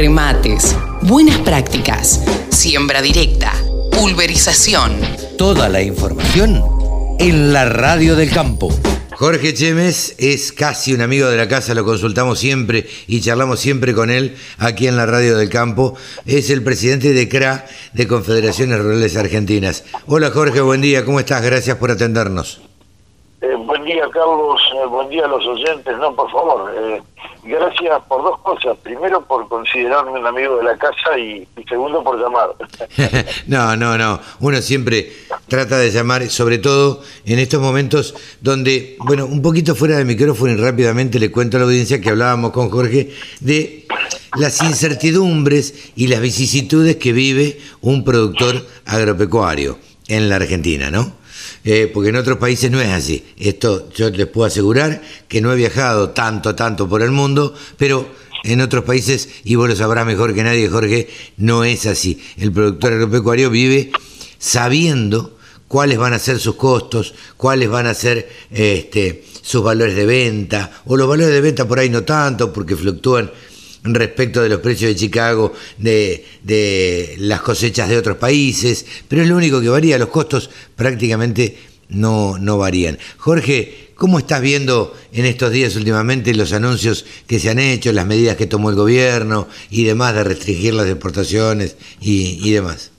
remates, buenas prácticas, siembra directa, pulverización. Toda la información en la radio del campo. Jorge Chemes es casi un amigo de la casa, lo consultamos siempre y charlamos siempre con él aquí en la Radio del Campo. Es el presidente de CRA, de Confederaciones Rurales Argentinas. Hola Jorge, buen día, ¿cómo estás? Gracias por atendernos. Eh, buen día Carlos, eh, buen día a los oyentes. No, por favor, eh, gracias por dos cosas. Primero, por considerarme un amigo de la casa y, segundo, por llamar. no, no, no. Uno siempre trata de llamar, sobre todo en estos momentos donde, bueno, un poquito fuera de micrófono y rápidamente le cuento a la audiencia que hablábamos con Jorge de las incertidumbres y las vicisitudes que vive un productor agropecuario en la Argentina, ¿no? Eh, porque en otros países no es así. Esto yo les puedo asegurar que no he viajado tanto, tanto por el mundo, pero en otros países, y vos lo sabrás mejor que nadie, Jorge, no es así. El productor agropecuario vive sabiendo cuáles van a ser sus costos, cuáles van a ser este, sus valores de venta, o los valores de venta por ahí no tanto, porque fluctúan respecto de los precios de Chicago, de, de, las cosechas de otros países, pero es lo único que varía, los costos prácticamente no, no varían. Jorge, ¿cómo estás viendo en estos días últimamente los anuncios que se han hecho, las medidas que tomó el gobierno y demás de restringir las exportaciones y, y demás?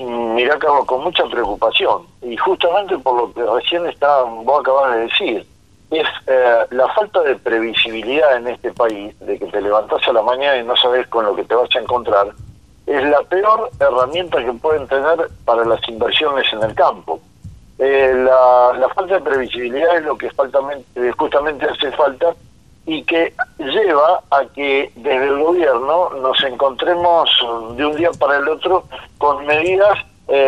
Mirá, con mucha preocupación, y justamente por lo que recién está, vos acabas de decir, es eh, la falta de previsibilidad en este país, de que te levantás a la mañana y no sabes con lo que te vas a encontrar, es la peor herramienta que pueden tener para las inversiones en el campo. Eh, la, falta de previsibilidad es lo que eh, justamente hace falta y que lleva a que desde el gobierno nos encontremos de un día para el otro con medidas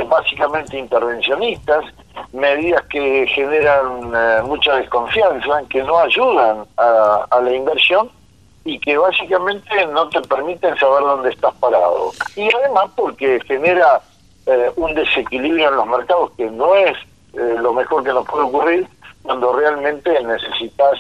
básicamente intervencionistas, medidas que generan eh, mucha desconfianza, que no ayudan a, la inversión y que básicamente no te permiten saber dónde estás parado. Y además porque genera eh, un desequilibrio en los mercados que no es eh, lo mejor que nos puede ocurrir cuando realmente necesitas,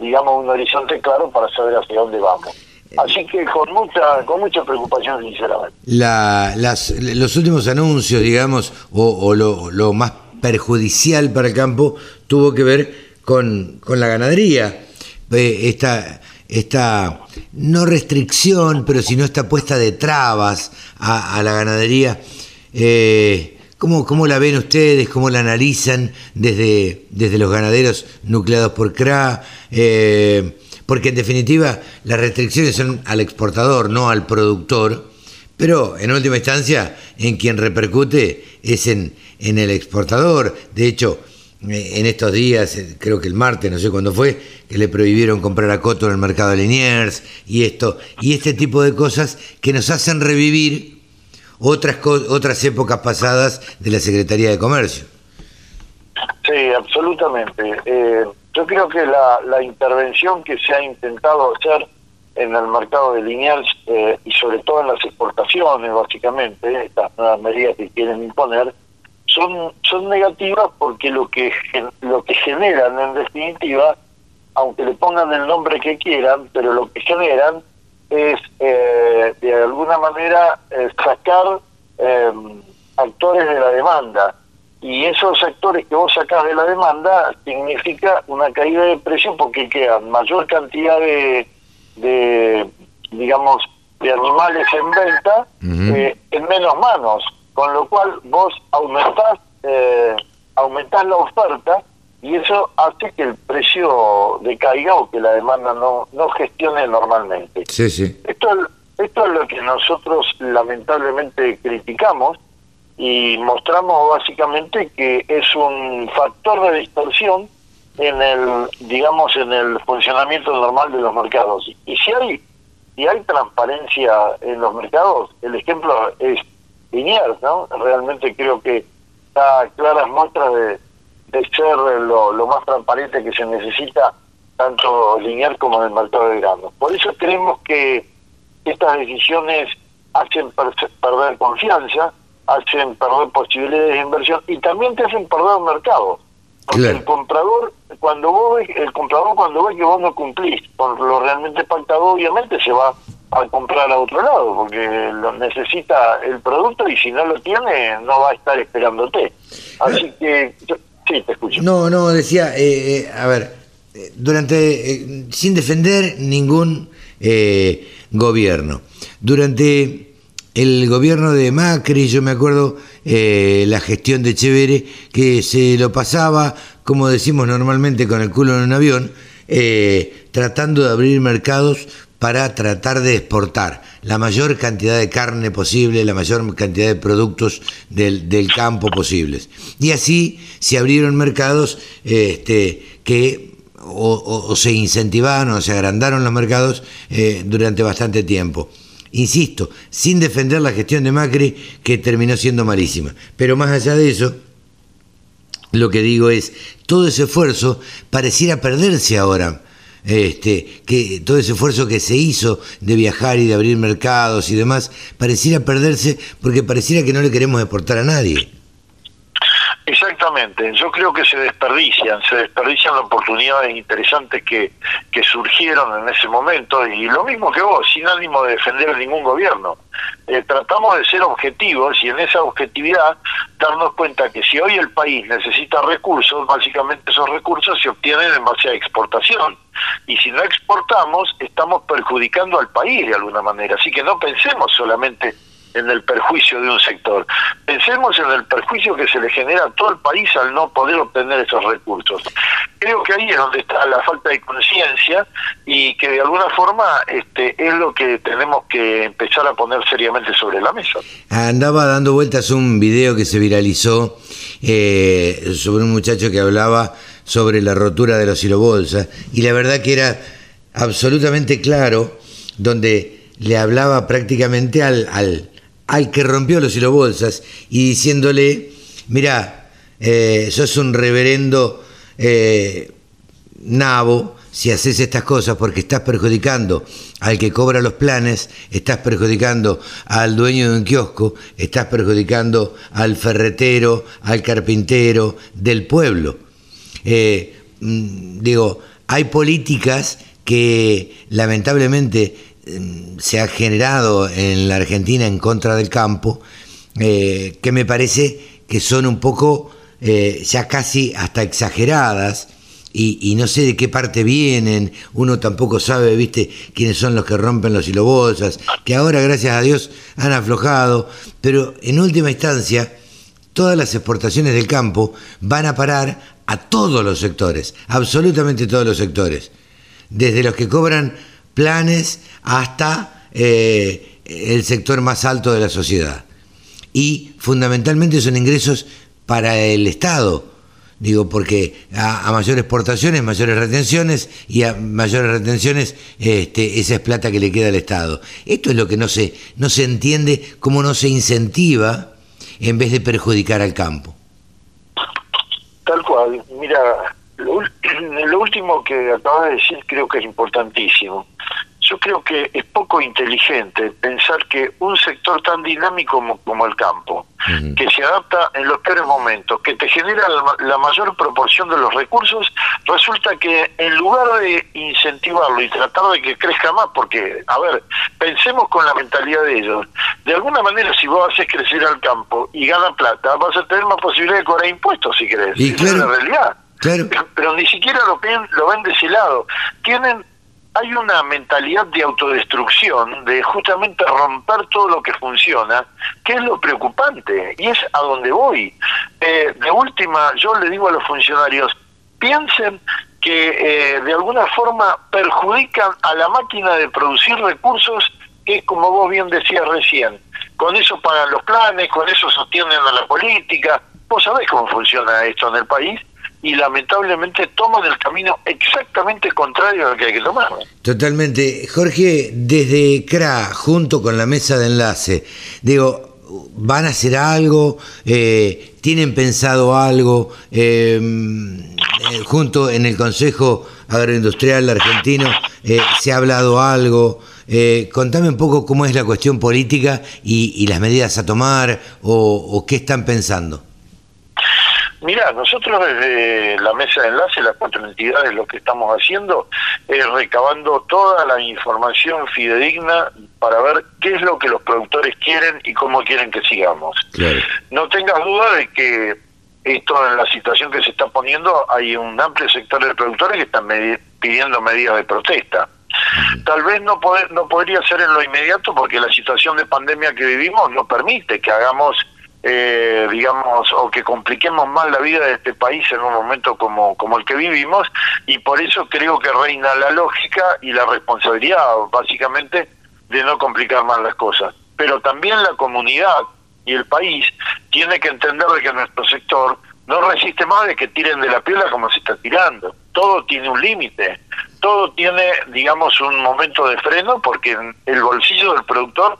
digamos, un horizonte claro para saber hacia dónde vamos. Así que con mucha con mucha preocupación, sinceramente. La, las, los últimos anuncios, digamos, o, o lo, lo, más perjudicial para el campo tuvo que ver con, la ganadería. esta, esta, no restricción, pero sino esta puesta de trabas a, la ganadería. Eh, ¿cómo, la ven ustedes? ¿Cómo la analizan desde, desde los ganaderos nucleados por CRA? Eh, porque en definitiva las restricciones son al exportador, no al productor, pero en última instancia en quien repercute es en, en el exportador. De hecho, eh, en estos días, eh, creo que el martes, no sé cuándo fue, que le prohibieron comprar a Coto en el mercado de Liniers y esto, y este tipo de cosas que nos hacen revivir otras, otras épocas pasadas de la Secretaría de Comercio. Sí, absolutamente. Eh, yo creo que la, la, intervención que se ha intentado hacer en el mercado de Liniers y sobre todo en las exportaciones, básicamente, estas nuevas medidas que quieren imponer, son, son negativas porque lo que, lo que generan en definitiva, aunque le pongan el nombre que quieran, pero lo que generan es eh, de alguna manera eh, sacar em, actores de la demanda. Y esos actores que vos sacás de la demanda significa una caída de precio porque quedan mayor cantidad de, de digamos, de animales en venta eh, en menos manos con lo cual vos aumentás, eh, aumentás la oferta y eso hace que el precio decaiga o que la demanda no, no gestione normalmente. Sí, sí. Esto, esto es lo que nosotros lamentablemente criticamos y mostramos básicamente que es un factor de distorsión en el digamos en el funcionamiento normal de los mercados y si hay si hay transparencia en los mercados el ejemplo es Liniers, ¿no? Realmente creo que da claras muestras de, ser lo, más transparente que se necesita, tanto Liniers como en el mercado de granos. Por eso creemos que estas decisiones hacen perder confianza, hacen perder posibilidades de inversión y también te hacen perder el mercado. Porque el comprador, cuando vos el comprador cuando ve que vos no cumplís con lo realmente pactado, obviamente se va a comprar a otro lado, porque lo necesita el producto y si no lo tiene no va a estar esperándote. Así que, sí, te escucho. No, no, decía, eh, eh, a ver, eh, durante, sin defender ningún gobierno, durante el gobierno de Macri, yo me acuerdo la gestión de Chevere, que se lo pasaba, como decimos normalmente, con el culo en un avión, tratando de abrir mercados para tratar de exportar la mayor cantidad de carne posible, la mayor cantidad de productos del, campo posibles. Y así se abrieron mercados este, que o, se incentivaron o se agrandaron los mercados eh, durante bastante tiempo. Insisto, sin defender la gestión de Macri, que terminó siendo malísima. Pero más allá de eso, lo que digo es, todo ese esfuerzo pareciera perderse ahora este, que todo ese esfuerzo que se hizo de viajar y de abrir mercados y demás, pareciera perderse porque pareciera que no le queremos exportar a nadie. Exactamente, yo creo que se desperdician, se desperdician las oportunidades interesantes que, que surgieron en ese momento y lo mismo que vos, sin ánimo de defender a ningún gobierno. Eh, tratamos de ser objetivos y en esa objetividad darnos cuenta que si hoy el país necesita recursos, básicamente esos recursos se obtienen en base exportación. Y si no exportamos, estamos perjudicando al país de alguna manera. Así que no pensemos solamente en el perjuicio de un sector. Pensemos en el perjuicio que se le genera a todo el país al no poder obtener esos recursos. Creo que ahí es donde está la falta de conciencia y que de alguna forma este, es lo que tenemos que empezar a poner seriamente sobre la mesa. Andaba dando vueltas un video que se viralizó eh, sobre un muchacho que hablaba sobre la rotura de los silobolsas y la verdad que era absolutamente claro donde le hablaba prácticamente al, al, al que rompió los silobolsas y diciéndole, mira, eh, sos un reverendo eh, nabo si haces estas cosas porque estás perjudicando al que cobra los planes, estás perjudicando al dueño de un kiosco, estás perjudicando al ferretero, al carpintero del pueblo. Eh, mm, digo, hay políticas que lamentablemente se ha generado en la Argentina en contra del campo, eh, que me parece que son un poco eh, ya casi hasta exageradas. Y, no sé de qué parte vienen, uno tampoco sabe, viste, quiénes son los que rompen los hilobolsas, que ahora, gracias a Dios, han aflojado, pero en última instancia, todas las exportaciones del campo van a parar a todos los sectores, absolutamente todos los sectores, desde los que cobran planes hasta eh, el sector más alto de la sociedad. Y fundamentalmente son ingresos para el Estado, digo, porque a, mayores exportaciones, mayores retenciones y a mayores retenciones, este, esa es plata que le queda al Estado. Esto es lo que no se, no se entiende, cómo no se incentiva en vez de perjudicar al campo. Tal cual, mira, lo, último que acabas de decir creo que es importantísimo yo creo que es poco inteligente pensar que un sector tan dinámico como, el campo, que se adapta en los peores momentos, que te genera la, mayor proporción de los recursos, resulta que en lugar de incentivarlo y tratar de que crezca más, porque, a ver, pensemos con la mentalidad de ellos, de alguna manera si vos haces crecer al campo y gana plata, vas a tener más posibilidad de cobrar impuestos si querés. Y es la realidad. Pero ni siquiera lo lo ven de ese lado. Tienen hay una mentalidad de autodestrucción, de justamente romper todo lo que funciona, que es lo preocupante, y es a donde voy. Eh, de última, yo le digo a los funcionarios, piensen que eh, de alguna forma perjudican a la máquina de producir recursos que, como vos bien decías recién, con eso pagan los planes, con eso sostienen a la política. Vos sabés cómo funciona esto en el país y lamentablemente toman el camino exactamente contrario al que hay que tomar. Totalmente. Jorge, desde CRA, junto con la mesa de enlace, digo, ¿van a hacer algo? Eh, ¿Tienen pensado algo? Em, eh, junto en el Consejo Agroindustrial Argentino, eh, ¿se ha hablado algo? contame un poco cómo es la cuestión política y, las medidas a tomar o qué están pensando. Mira, nosotros desde la mesa de enlace, las cuatro entidades, lo que estamos haciendo es recabando toda la información fidedigna para ver qué es lo que los productores quieren y cómo quieren que sigamos. No tengas duda de que esto en la situación que se está poniendo hay un amplio sector de productores que están pidiendo medidas de protesta. Tal vez no, poder, no podría ser en lo inmediato porque la situación de pandemia que vivimos no permite que hagamos, eh, digamos, o que compliquemos más la vida de este país en un momento como, como el que vivimos y por eso creo que reina la lógica y la responsabilidad, básicamente, de no complicar más las cosas. Pero también la comunidad y el país tiene que entender de que nuestro sector no resiste más de que tiren de la piola como se está tirando. Todo tiene un límite, todo tiene, digamos, un momento de freno porque el bolsillo del productor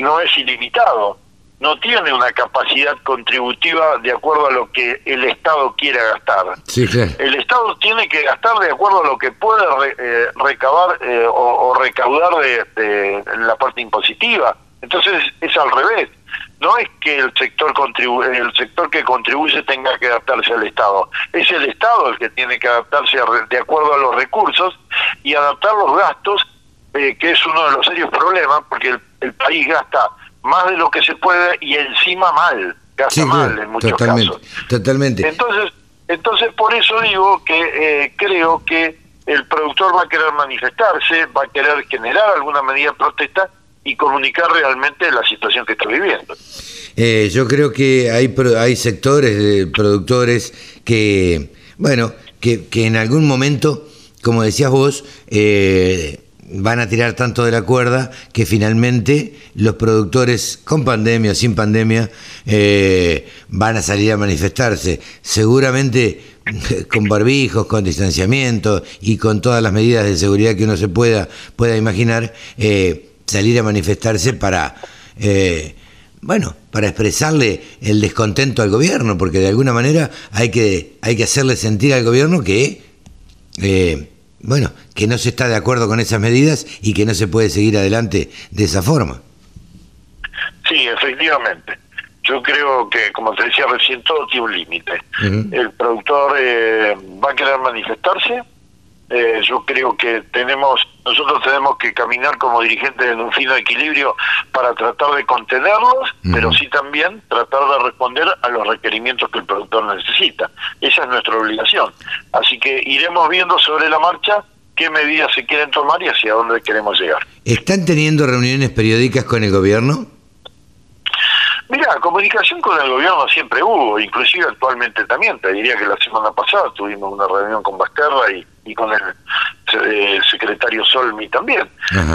no es ilimitado, no tiene una capacidad contributiva de acuerdo a lo que el Estado quiera gastar. El Estado tiene que gastar de acuerdo a lo que puede eh, recabar eh, o, recaudar de la parte impositiva. Entonces es al revés no es que el sector el sector que contribuye tenga que adaptarse al Estado, es el Estado el que tiene que adaptarse de acuerdo a los recursos y adaptar los gastos, eh, que es uno de los serios problemas, porque el, país gasta más de lo que se puede y encima mal, gasta mal en muchos casos. Totalmente. Entonces, entonces por eso digo que eh, creo que el productor va a querer manifestarse, va a querer generar alguna medida de protesta y comunicar realmente la situación que está viviendo. Eh, yo creo que hay, hay sectores de productores que, bueno, que, que en algún momento, como decías vos, eh, van a tirar tanto de la cuerda que finalmente los productores con pandemia o sin pandemia eh, van a salir a manifestarse. Seguramente con barbijos, con distanciamiento y con todas las medidas de seguridad que uno se pueda, pueda imaginar, eh, salir a manifestarse para, eh, bueno, para expresarle el descontento al gobierno, porque de alguna manera hay que, hay que hacerle sentir al gobierno que, bueno, que no se está de acuerdo con esas medidas y que no se puede seguir adelante de esa forma. Sí, efectivamente. Yo creo que, como te decía recién, todo tiene un límite. El productor eh, va a querer manifestarse, eh, yo creo que tenemos nosotros tenemos que caminar como dirigentes en un fino equilibrio para tratar de contenerlos, pero sí también tratar de responder a los requerimientos que el productor necesita. Esa es nuestra obligación. Así que iremos viendo sobre la marcha qué medidas se quieren tomar y hacia dónde queremos llegar. ¿Están teniendo reuniones periódicas con el gobierno? Mira, comunicación con el gobierno siempre hubo, inclusive actualmente también. Te diría que la semana pasada tuvimos una reunión con Basterra y y con el, eh, secretario Solmi también.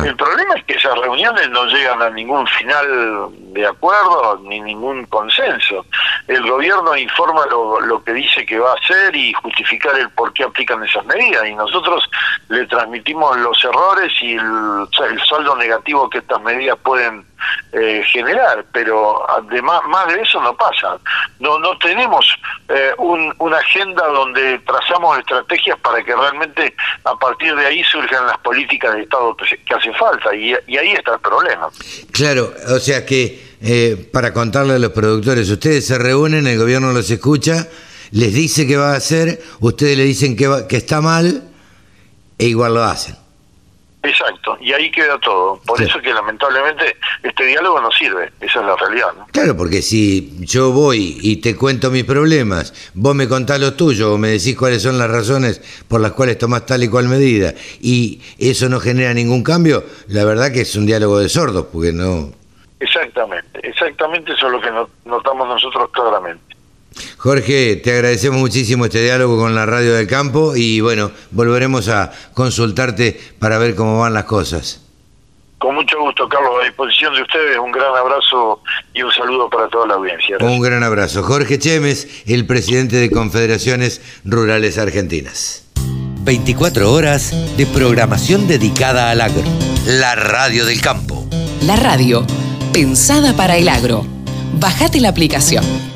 El problema es que esas reuniones no llegan a ningún final de acuerdo ni ningún consenso. El gobierno informa lo, lo que dice que va a hacer y justificar el por qué aplican esas medidas y nosotros le transmitimos los errores y el, el saldo negativo que estas medidas pueden eh, generar, pero además más de eso no pasa. No no tenemos eh, un, una agenda donde trazamos estrategias para que realmente a partir de ahí surjan las políticas de Estado que, hacen falta y, ahí está el problema. Claro, o sea que eh, para contarle a los productores, ustedes se reúnen, el gobierno los escucha, les dice qué va a hacer, ustedes le dicen que, que está mal e igual lo hacen. Exacto, y ahí queda todo. Por eso que lamentablemente este diálogo no sirve, esa es la realidad. Claro, porque si yo voy y te cuento mis problemas, vos me contás los tuyos o me decís cuáles son las razones por las cuales tomás tal y cual medida, y eso no genera ningún cambio, la verdad que es un diálogo de sordos, porque no... Exactamente, exactamente eso es lo que notamos nosotros claramente. Jorge, te agradecemos muchísimo este diálogo con la Radio del Campo y bueno, volveremos a consultarte para ver cómo van las cosas. Con mucho gusto, Carlos, a disposición de ustedes. Un gran abrazo y un saludo para toda la audiencia. Un gran abrazo. Jorge Chemes, el presidente de Confederaciones Rurales Argentinas. 24 horas de programación dedicada al agro. La Radio del Campo. La radio, pensada para el agro. Bajate la aplicación.